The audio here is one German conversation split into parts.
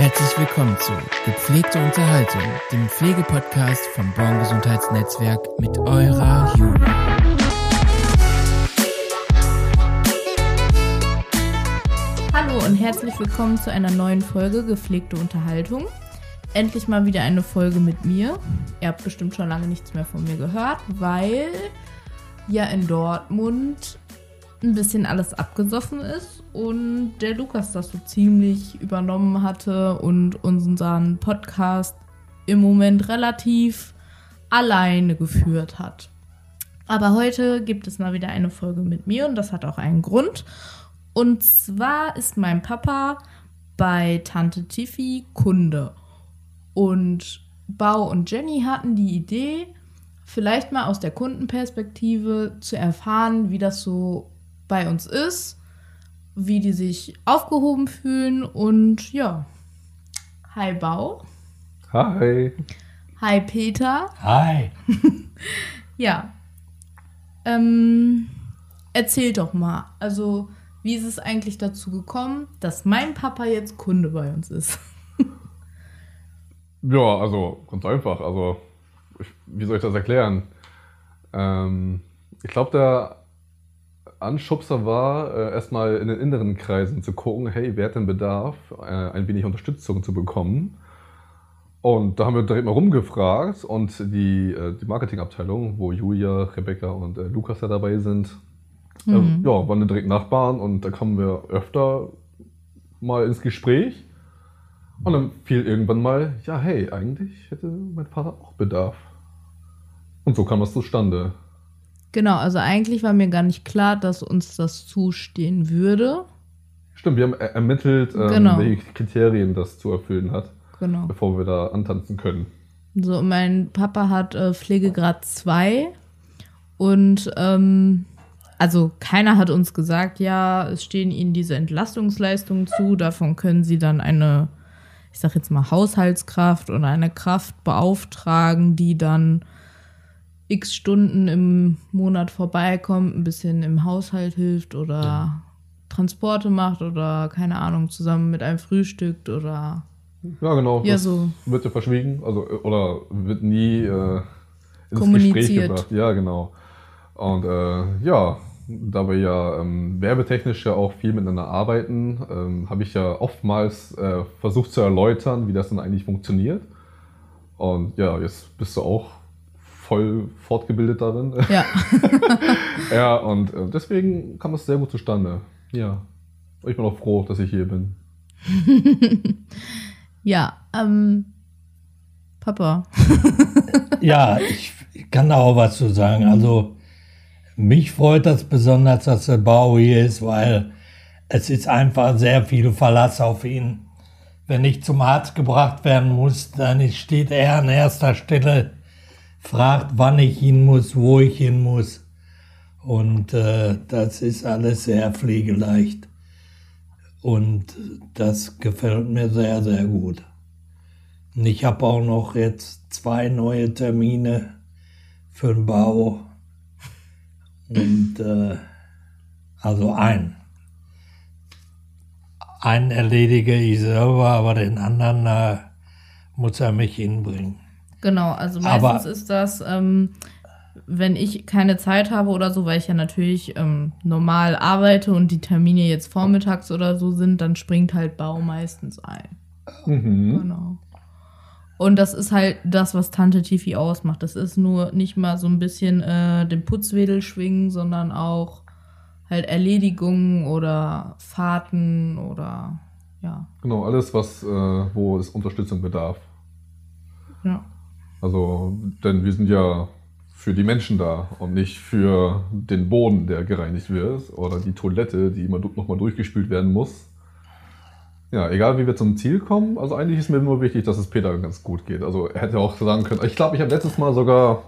Herzlich willkommen zu Gepflegte Unterhaltung, dem Pflegepodcast vom Born Gesundheitsnetzwerk mit eurer Julia. Hallo und herzlich willkommen zu einer neuen Folge Gepflegte Unterhaltung. Endlich mal wieder eine Folge mit mir. Ihr habt bestimmt schon lange nichts mehr von mir gehört, weil ja in Dortmund ein bisschen alles abgesoffen ist und der Lukas das so ziemlich übernommen hatte und unseren Podcast im Moment relativ alleine geführt hat. Aber heute gibt es mal wieder eine Folge mit mir und das hat auch einen Grund. Und zwar ist mein Papa bei Tante Tiffy Kunde. Und Bau und Jenny hatten die Idee, vielleicht mal aus der Kundenperspektive zu erfahren, wie das so bei uns ist, wie die sich aufgehoben fühlen und ja. Hi Bau. Hi. Hi Peter. Hi. ja. Ähm, erzähl doch mal. Also, wie ist es eigentlich dazu gekommen, dass mein Papa jetzt Kunde bei uns ist? ja, also ganz einfach. Also, ich, wie soll ich das erklären? Ähm, ich glaube, der Anschubser war, äh, erstmal in den inneren Kreisen zu gucken, hey, wer hat denn Bedarf, äh, ein wenig Unterstützung zu bekommen? Und da haben wir direkt mal rumgefragt und die, äh, die Marketingabteilung, wo Julia, Rebecca und äh, Lukas ja dabei sind, äh, mhm. ja, waren direkt Nachbarn und da kamen wir öfter mal ins Gespräch. Und dann fiel irgendwann mal, ja, hey, eigentlich hätte mein Vater auch Bedarf. Und so kam das zustande. Genau, also eigentlich war mir gar nicht klar, dass uns das zustehen würde. Stimmt, wir haben ermittelt, ähm, genau. welche Kriterien das zu erfüllen hat, genau. bevor wir da antanzen können. So, mein Papa hat äh, Pflegegrad 2 und ähm, also keiner hat uns gesagt, ja, es stehen ihnen diese Entlastungsleistungen zu, davon können sie dann eine, ich sag jetzt mal, Haushaltskraft oder eine Kraft beauftragen, die dann x Stunden im Monat vorbeikommt, ein bisschen im Haushalt hilft oder ja. Transporte macht oder keine Ahnung, zusammen mit einem frühstückt oder. Ja, genau. Ja, so. Wird ja verschwiegen, also oder wird nie äh, ins Kommuniziert. Gespräch gebracht. Ja, genau. Und äh, ja, da wir ja ähm, werbetechnisch ja auch viel miteinander arbeiten, ähm, habe ich ja oftmals äh, versucht zu erläutern, wie das dann eigentlich funktioniert. Und ja, jetzt bist du auch voll fortgebildet darin. Ja. ja, und äh, deswegen kam es sehr gut zustande. Ja. Ich bin auch froh, dass ich hier bin. ja, ähm, Papa. ja, ich kann da auch was zu sagen. Also, mich freut das besonders, dass der Bau hier ist, weil es ist einfach sehr viel Verlass auf ihn. Wenn ich zum Arzt gebracht werden muss, dann steht er an erster Stelle fragt, wann ich hin muss, wo ich hin muss. Und äh, das ist alles sehr pflegeleicht. Und das gefällt mir sehr, sehr gut. Und ich habe auch noch jetzt zwei neue Termine für den Bau. Und äh, also ein. Einen erledige ich selber, aber den anderen äh, muss er mich hinbringen. Genau, also meistens Aber ist das, ähm, wenn ich keine Zeit habe oder so, weil ich ja natürlich ähm, normal arbeite und die Termine jetzt vormittags oder so sind, dann springt halt Bau meistens ein. Mhm. Genau. Und das ist halt das, was Tante Tifi ausmacht. Das ist nur nicht mal so ein bisschen äh, den Putzwedel schwingen, sondern auch halt Erledigungen oder Fahrten oder ja. Genau, alles, was, äh, wo es Unterstützung bedarf. Ja. Also, denn wir sind ja für die Menschen da und nicht für den Boden, der gereinigt wird oder die Toilette, die immer nochmal durchgespült werden muss. Ja, egal wie wir zum Ziel kommen, also eigentlich ist mir nur wichtig, dass es Peter ganz gut geht. Also er hätte auch sagen können, ich glaube, ich habe letztes Mal sogar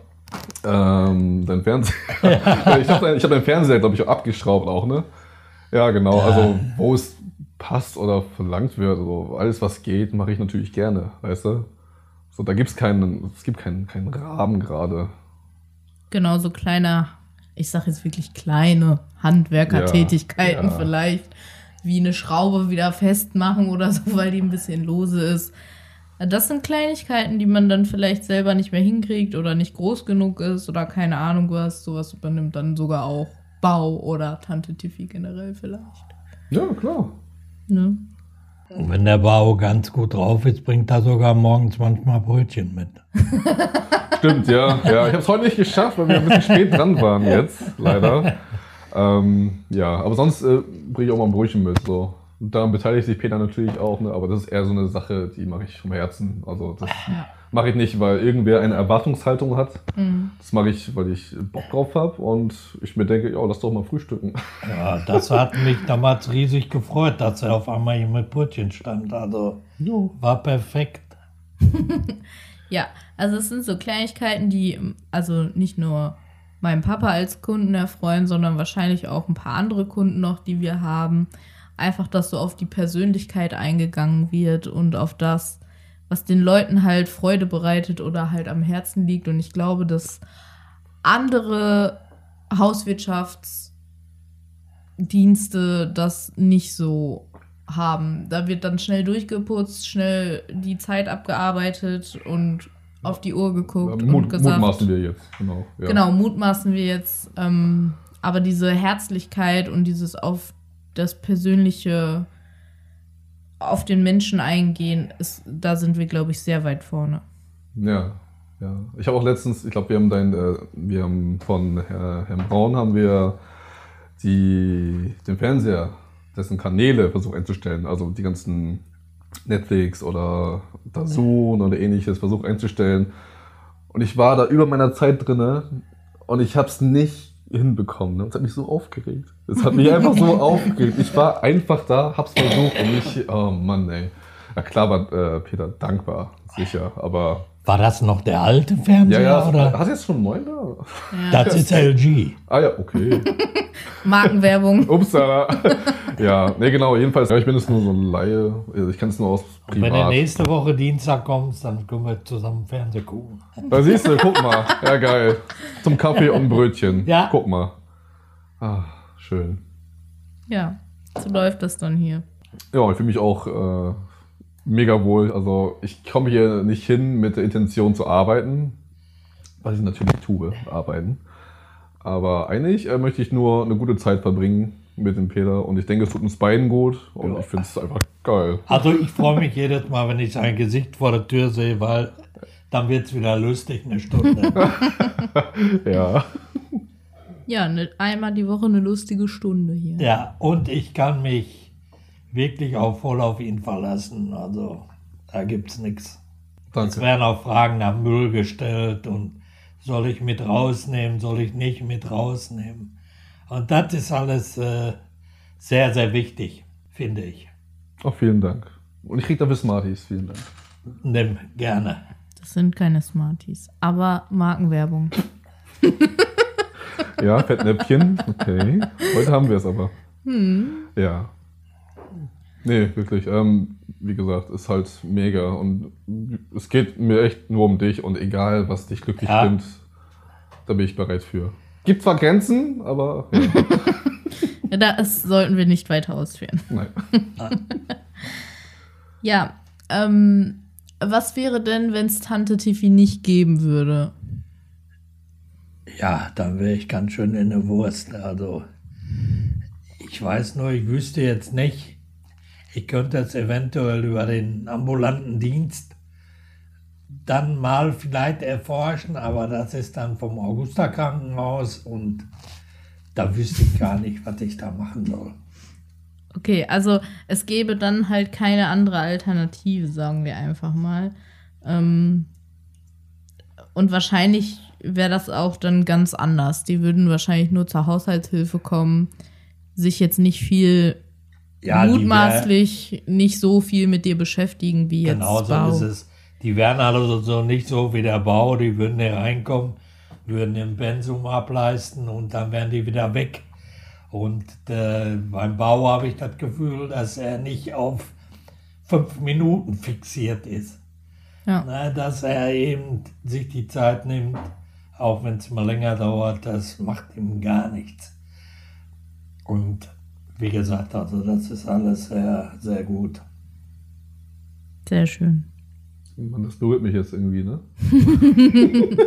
ähm, dein Fernseher, ich habe ich hab deinen Fernseher, glaube ich, auch abgeschraubt auch, ne? Ja, genau, also wo es passt oder verlangt wird, also alles was geht, mache ich natürlich gerne, weißt du? So, da gibt's keinen, es gibt keinen, keinen Rahmen gerade. Genau, so kleine, ich sag jetzt wirklich kleine Handwerkertätigkeiten ja, ja. vielleicht, wie eine Schraube wieder festmachen oder so, weil die ein bisschen lose ist. Das sind Kleinigkeiten, die man dann vielleicht selber nicht mehr hinkriegt oder nicht groß genug ist oder keine Ahnung was. Sowas übernimmt dann sogar auch Bau oder Tante Tiffy generell vielleicht. Ja, klar. Ne? Und wenn der Bau ganz gut drauf ist, bringt er sogar morgens manchmal Brötchen mit. Stimmt, ja. ja ich habe es heute nicht geschafft, weil wir ein bisschen spät dran waren jetzt, leider. Ähm, ja, aber sonst äh, bringe ich auch mal ein Brötchen mit. So. Und daran beteiligt sich Peter natürlich auch, ne? aber das ist eher so eine Sache, die mache ich vom Herzen. Also das mache ich nicht, weil irgendwer eine Erwartungshaltung hat. Das mache ich, weil ich Bock drauf habe und ich mir denke, ja, lass doch mal frühstücken. Ja, das hat mich damals riesig gefreut, dass er auf einmal hier mit Brötchen stand. Also war perfekt. Ja, also es sind so Kleinigkeiten, die also nicht nur meinen Papa als Kunden erfreuen, sondern wahrscheinlich auch ein paar andere Kunden noch, die wir haben. Einfach, dass so auf die Persönlichkeit eingegangen wird und auf das, was den Leuten halt Freude bereitet oder halt am Herzen liegt. Und ich glaube, dass andere Hauswirtschaftsdienste das nicht so haben. Da wird dann schnell durchgeputzt, schnell die Zeit abgearbeitet und auf die Uhr geguckt Mut, und gesagt. mutmaßen wir jetzt, genau. Ja. Genau, mutmaßen wir jetzt. Ähm, aber diese Herzlichkeit und dieses auf das Persönliche, auf den Menschen eingehen, ist, da sind wir, glaube ich, sehr weit vorne. Ja, ja. Ich habe auch letztens, ich glaube, wir haben dein, äh, wir haben von Herr, Herrn Braun haben wir die, den Fernseher, dessen Kanäle versucht einzustellen, also die ganzen Netflix oder DAZN oder ähnliches versucht einzustellen. Und ich war da über meiner Zeit drinne und ich habe es nicht hinbekommen. Ne? Das hat mich so aufgeregt. Es hat mich einfach so aufgeregt. Ich war einfach da, hab's versucht und ich, oh Mann, ey. Ja klar war äh, Peter dankbar, sicher, aber War das noch der alte ja, Fernseher? ja, oder? hast du jetzt schon einen neuen da? Das ist LG. Ah ja, okay. Markenwerbung. Upsala. ja, nee, genau, jedenfalls, ja, ich bin jetzt nur so ein Laie. Also Ich kenne es nur aus Und wenn du privat. nächste Woche Dienstag kommst, dann können wir zusammen Fernsehen gucken. Da siehst du, guck mal. Ja, geil. Zum Kaffee und Brötchen. Ja. Guck mal. Ah, schön. Ja, so läuft das dann hier. Ja, ich fühle mich auch äh, mega wohl. Also ich komme hier nicht hin mit der Intention zu arbeiten, was ich natürlich tue, arbeiten. Aber eigentlich äh, möchte ich nur eine gute Zeit verbringen mit dem Peter und ich denke, es tut uns beiden gut und Ja. ich finde es einfach geil. Also ich freue mich jedes Mal, wenn ich sein Gesicht vor der Tür sehe, weil dann wird es wieder lustig, eine Stunde. Ja. Ja, ne, einmal die Woche eine lustige Stunde hier. Ja, und ich kann mich wirklich auch voll auf ihn verlassen. Also da gibt es nichts. Es werden auch Fragen nach Müll gestellt und soll ich mit rausnehmen, soll ich nicht mit rausnehmen. Und das ist alles äh, sehr, sehr wichtig, finde ich. Oh, vielen Dank. Und ich krieg dafür Smarties. Vielen Dank. Nimm gerne. Das sind keine Smarties, aber Markenwerbung. Ja, Fettnäpfchen. Okay. Heute haben wir es aber. Ja. Nee, wirklich. Ähm, wie gesagt, ist halt mega. Und es geht mir echt nur um dich und egal, was dich glücklich Ja. stimmt, da bin ich bereit für. Gibt zwar Grenzen, aber ja, Ja, das sollten wir nicht weiter ausführen. nein. Ja, ähm, was wäre denn, wenn es Tante Tiffy nicht geben würde? Ja, dann wäre ich ganz schön in der Wurst. Also, ich weiß nur, ich wüsste jetzt nicht. Ich könnte es eventuell über den ambulanten Dienst dann mal vielleicht erforschen, aber das ist dann vom Augusta Krankenhaus und da wüsste ich gar nicht, was ich da machen soll. Okay, also es gäbe dann halt keine andere Alternative, sagen wir einfach mal. Ähm, und wahrscheinlich wäre das auch dann ganz anders. Die würden wahrscheinlich nur zur Haushaltshilfe kommen, sich jetzt nicht viel Ja, mutmaßlich nicht so viel mit dir beschäftigen wie jetzt Genau so Bau. ist es. Die wären also so nicht so wie der Bau, die würden hier reinkommen, würden den Pensum ableisten und dann wären die wieder weg. Und äh, beim Bau habe ich das Gefühl, dass er nicht auf fünf Minuten fixiert ist. Ja. Na, dass er eben sich die Zeit nimmt, auch wenn es mal länger dauert, das macht ihm gar nichts. Und wie gesagt, also das ist alles sehr, sehr gut. Sehr schön. Man, das berührt mich jetzt irgendwie, ne?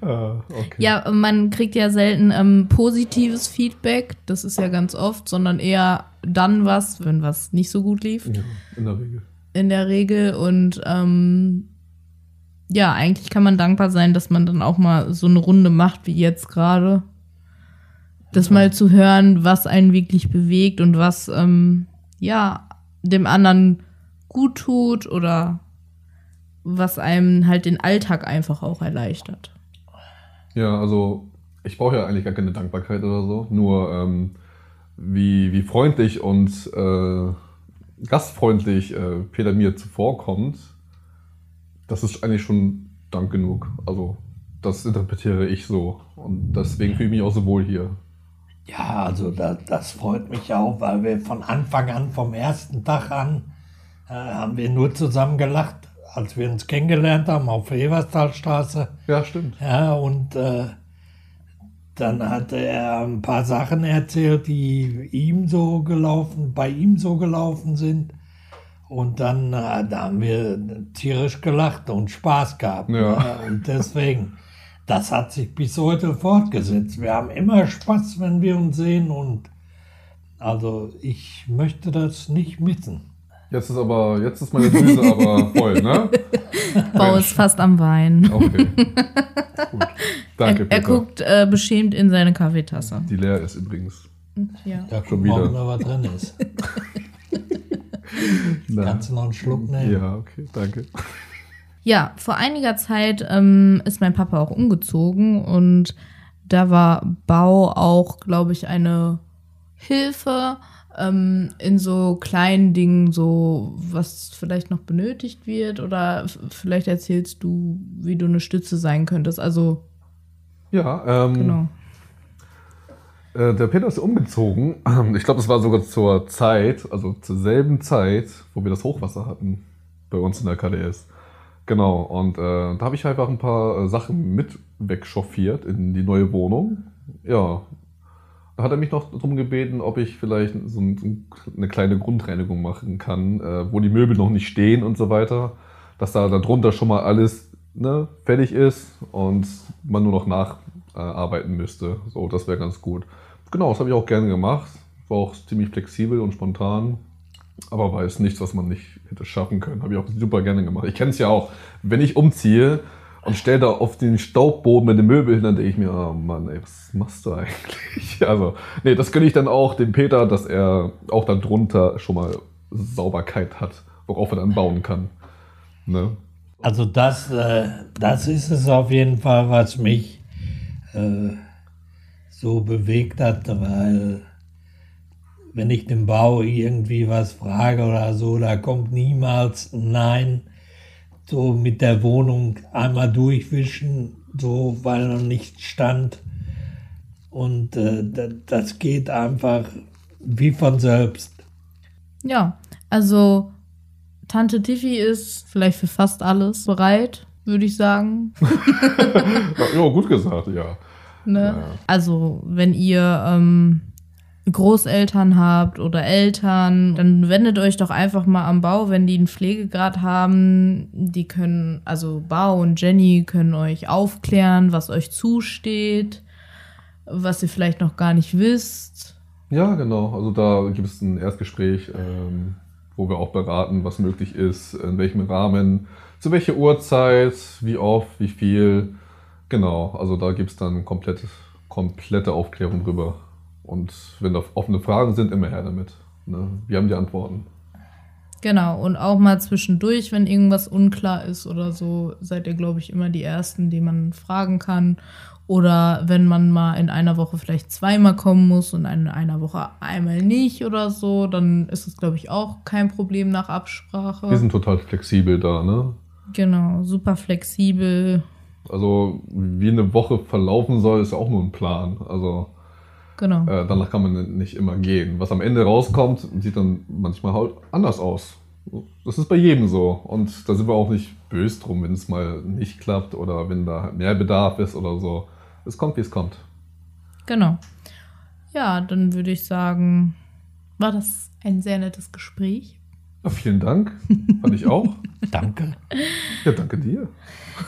ah, okay. Ja, man kriegt ja selten ähm, positives Feedback, das ist ja ganz oft, sondern eher dann was, wenn was nicht so gut lief. Ja, in der Regel. In der Regel. Und ähm, ja, eigentlich kann man dankbar sein, dass man dann auch mal so eine Runde macht wie jetzt gerade. Das mal zu hören, was einen wirklich bewegt und was ähm, ja dem anderen gut tut oder was einem halt den Alltag einfach auch erleichtert. Ja, also ich brauche ja eigentlich gar keine Dankbarkeit oder so. Nur ähm, wie, wie freundlich und äh, gastfreundlich äh, Peter mir zuvorkommt, das ist eigentlich schon Dank genug. Also das interpretiere ich so. Und deswegen fühle ich mich auch so wohl hier. Ja, also da, das freut mich auch, weil wir von Anfang an, vom ersten Tag an, äh, haben wir nur zusammen gelacht, als wir uns kennengelernt haben auf der Everstalstraße. Ja, stimmt. Ja, und äh, dann hatte er ein paar Sachen erzählt, die ihm so gelaufen, bei ihm so gelaufen sind. Und dann äh, da haben wir tierisch gelacht und Spaß gehabt. Ja. ne? Und deswegen, das hat sich bis heute fortgesetzt. Wir haben immer Spaß, wenn wir uns sehen und also ich möchte das nicht missen. Jetzt ist aber, jetzt ist meine Düse aber voll, ne? Bau ist fast am Wein. Okay. Gut. Danke, er, er guckt äh, beschämt in seine Kaffeetasse. Die leer ist übrigens. Ja. Da Schon wieder. mal, was drin ist. Kannst du noch einen Schluck nehmen? ja, okay, danke. Ja, vor einiger Zeit ähm, ist mein Papa auch umgezogen und da war Bau auch, glaube ich, eine Hilfe ähm, in so kleinen Dingen, so was vielleicht noch benötigt wird oder vielleicht erzählst du, wie du eine Stütze sein könntest. Also, Ja, ähm, genau. Äh, der Peter ist umgezogen. Ich glaube, es war sogar zur Zeit, also zur selben Zeit, wo wir das Hochwasser hatten bei uns in der KDS. Genau, und äh, da habe ich einfach ein paar äh, Sachen mit wegchauffiert in die neue Wohnung. Ja, da hat er mich noch darum gebeten, ob ich vielleicht so, ein, so eine kleine Grundreinigung machen kann, äh, wo die Möbel noch nicht stehen und so weiter. Dass da darunter schon mal alles ne, fertig ist und man nur noch nacharbeiten müsste. So, das wäre ganz gut. Genau, das habe ich auch gerne gemacht. War auch ziemlich flexibel und spontan. Aber war jetzt nichts, was man nicht hätte schaffen können. Habe ich auch super gerne gemacht. Ich kenne es ja auch, wenn ich umziehe und stelle da auf den Staubboden mit den Möbeln hin, dann denke ich mir, oh Mann, ey, was machst du eigentlich? Also, nee, das gönne ich dann auch dem Peter, dass er auch dann drunter schon mal Sauberkeit hat, worauf er dann bauen kann. Ne? Also das, äh, das ist es auf jeden Fall, was mich äh, so bewegt hat, weil wenn ich den Bau irgendwie was frage oder so, da kommt niemals ein Nein. So mit der Wohnung einmal durchwischen, so weil noch nichts stand. Und äh, da- das geht einfach wie von selbst. Ja, also Tante Tiffy ist vielleicht für fast alles bereit, würde ich sagen. Ja, gut gesagt, ja. Ne? Ja. Also, wenn ihr ähm, Großeltern habt oder Eltern, dann wendet euch doch einfach mal am Bau, wenn die einen Pflegegrad haben. Die können, also Bau und Jenny können euch aufklären, was euch zusteht, was ihr vielleicht noch gar nicht wisst. Ja, genau. Also da gibt es ein Erstgespräch, ähm, wo wir auch beraten, was möglich ist, in welchem Rahmen, zu welcher Uhrzeit, wie oft, wie viel. Genau, also da gibt es dann komplett, komplette Aufklärung drüber. Und wenn da offene Fragen sind, immer her damit. Ne? Wir haben die Antworten. Genau, und auch mal zwischendurch, wenn irgendwas unklar ist oder so, seid ihr, glaube ich, immer die Ersten, die man fragen kann. Oder wenn man mal in einer Woche vielleicht zweimal kommen muss und in einer Woche einmal nicht oder so, dann ist es, glaube ich, auch kein Problem nach Absprache. Wir sind total flexibel da, ne? genau, super flexibel. Also wie eine Woche verlaufen soll, ist auch nur ein Plan. Also Genau. Äh, danach kann man nicht immer gehen. Was am Ende rauskommt, sieht dann manchmal halt anders aus. Das ist bei jedem so. Und da sind wir auch nicht böse drum, wenn es mal nicht klappt oder wenn da mehr Bedarf ist oder so. Es kommt, wie es kommt. Genau. Ja, dann würde ich sagen, war das ein sehr nettes Gespräch. Ja, vielen Dank. Fand ich auch. Danke. Ja, danke dir.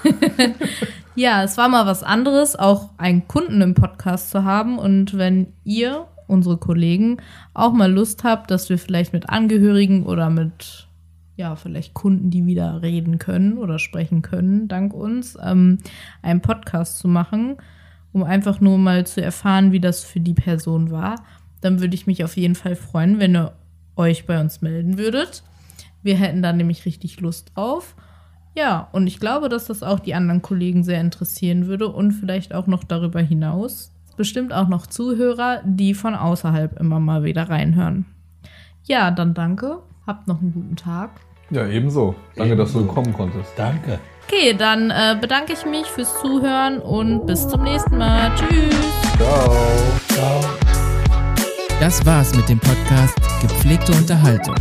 Ja, es war mal was anderes, auch einen Kunden im Podcast zu haben. Und wenn ihr, unsere Kollegen, auch mal Lust habt, dass wir vielleicht mit Angehörigen oder mit, ja, vielleicht Kunden, die wieder reden können oder sprechen können, dank uns, ähm, einen Podcast zu machen, um einfach nur mal zu erfahren, wie das für die Person war, dann würde ich mich auf jeden Fall freuen, wenn ihr euch bei uns melden würdet. Wir hätten da nämlich richtig Lust drauf. Ja, und ich glaube, dass das auch die anderen Kollegen sehr interessieren würde und vielleicht auch noch darüber hinaus. Bestimmt auch noch Zuhörer, die von außerhalb immer mal wieder reinhören. Ja, dann danke. Habt noch einen guten Tag. Ja, ebenso. Danke, dass du Ebenso. kommen konntest. Danke. Okay, dann äh, bedanke ich mich fürs Zuhören und bis zum nächsten Mal. Tschüss. Ciao. Ciao. Das war's mit dem Podcast Gepflegte Unterhaltung.